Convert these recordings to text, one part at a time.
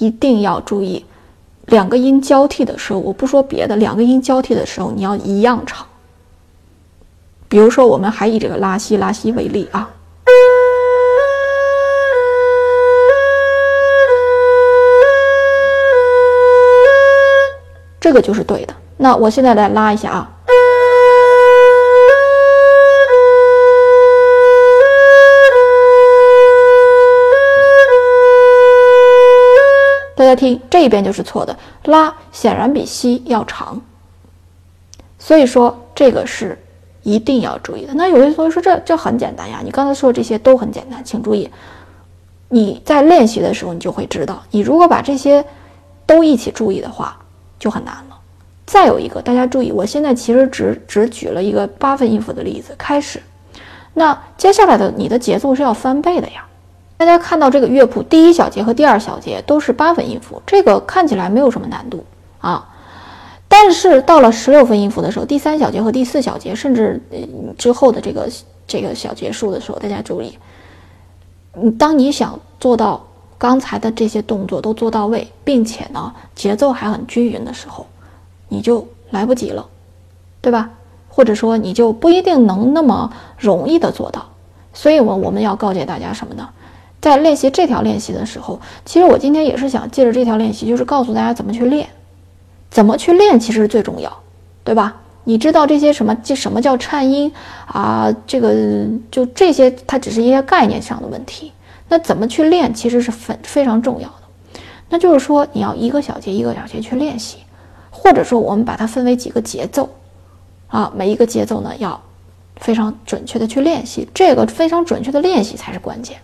一定要注意，两个音交替的时候，我不说别的，两个音交替的时候，你要一样长。比如说，我们还以这个拉西拉西为例啊，这个就是对的。那我现在来拉一下啊。大家听，这一边就是错的，拉显然比西要长，所以说这个是一定要注意的。那有些同学说这这很简单呀，你刚才说这些都很简单，请注意，你在练习的时候你就会知道，你如果把这些都一起注意的话，就很难了。再有一个，大家注意，我现在其实只只举了一个八分音符的例子开始，那接下来的你的节奏是要翻倍的呀。大家看到这个乐谱，第一小节和第二小节都是八分音符，这个看起来没有什么难度啊。但是到了十六分音符的时候，第三小节和第四小节，甚至之后的这个这个小节数的时候，大家注意，你当你想做到刚才的这些动作都做到位，并且呢节奏还很均匀的时候，你就来不及了，对吧？或者说你就不一定能那么容易的做到。所以，我我们要告诫大家什么呢？在练习这条练习的时候，其实我今天也是想借着这条练习，就是告诉大家怎么去练，怎么去练其实最重要，对吧？你知道这些什么？这什么叫颤音啊？这个就这些，它只是一些概念上的问题。那怎么去练，其实是非非常重要的。那就是说，你要一个小节一个小节去练习，或者说我们把它分为几个节奏，啊，每一个节奏呢要非常准确的去练习，这个非常准确的练习才是关键。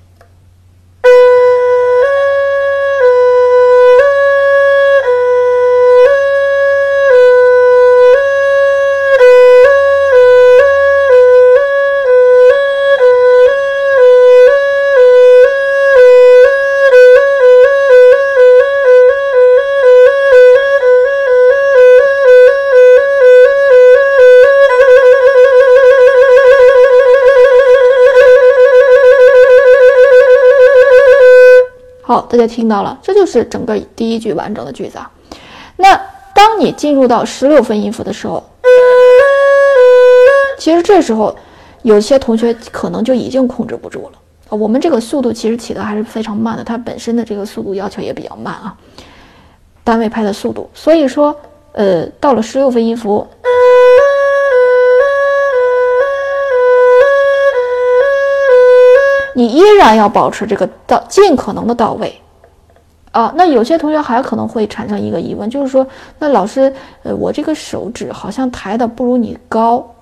好，大家听到了，这就是整个第一句完整的句子啊。那当你进入到十六分音符的时候，其实这时候有些同学可能就已经控制不住了。我们这个速度其实起的还是非常慢的，它本身的这个速度要求也比较慢啊，单位拍的速度。所以说，呃，到了十六分音符。你依然要保持这个到尽可能的到位，啊，那有些同学还可能会产生一个疑问，就是说，那老师，呃，我这个手指好像抬的不如你高，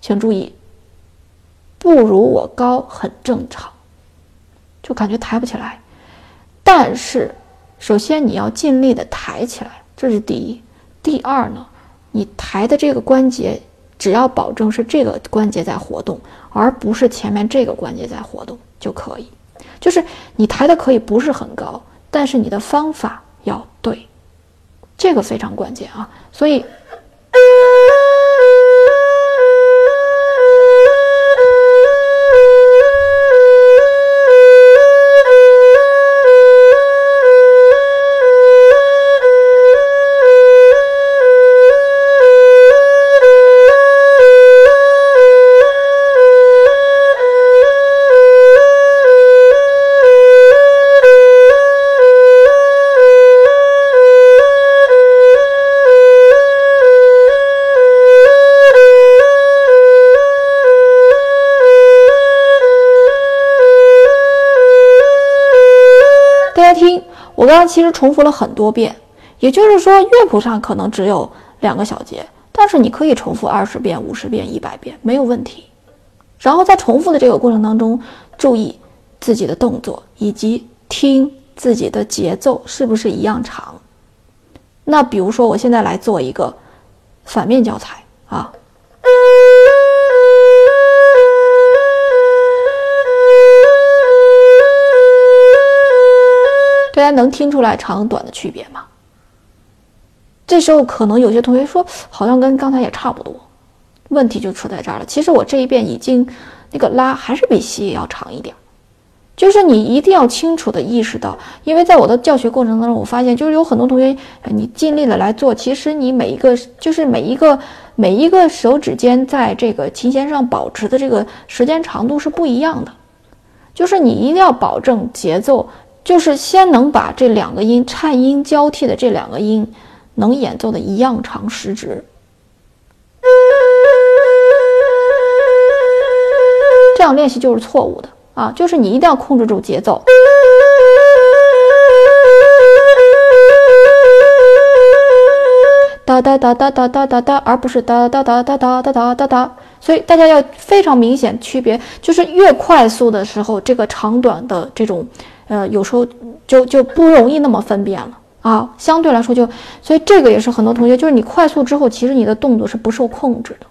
请注意，不如我高很正常，就感觉抬不起来。但是，首先你要尽力的抬起来，这是第一。第二呢，你抬的这个关节。只要保证是这个关节在活动，而不是前面这个关节在活动就可以。就是你抬的可以不是很高，但是你的方法要对，这个非常关键啊。所以。听我刚刚其实重复了很多遍，也就是说乐谱上可能只有两个小节，但是你可以重复二十遍、五十遍、一百遍没有问题。然后在重复的这个过程当中，注意自己的动作以及听自己的节奏是不是一样长，那比如说，我现在来做一个反面教材啊。大家能听出来长短的区别吗？这时候可能有些同学说，好像跟刚才也差不多，问题就出在这儿了。其实我这一遍已经那个拉还是比西要长一点，就是你一定要清楚的意识到，因为在我的教学过程当中，我发现就是有很多同学，你尽力的来做，其实你每一个就是每一个每一个手指尖在这个琴弦上保持的这个时间长度是不一样的，就是你一定要保证节奏。就是先能把这两个音颤音交替的这两个音能演奏的一样长时值，这样练习就是错误的啊！就是你一定要控制住节奏，哒哒哒哒哒哒哒哒，而不是哒哒哒哒哒哒哒哒哒。所以大家要非常明显区别，就是越快速的时候，这个长短的这种。呃，有时候就就不容易那么分辨了啊，相对来说就，所以这个也是很多同学，就是你快速之后，其实你的动作是不受控制的。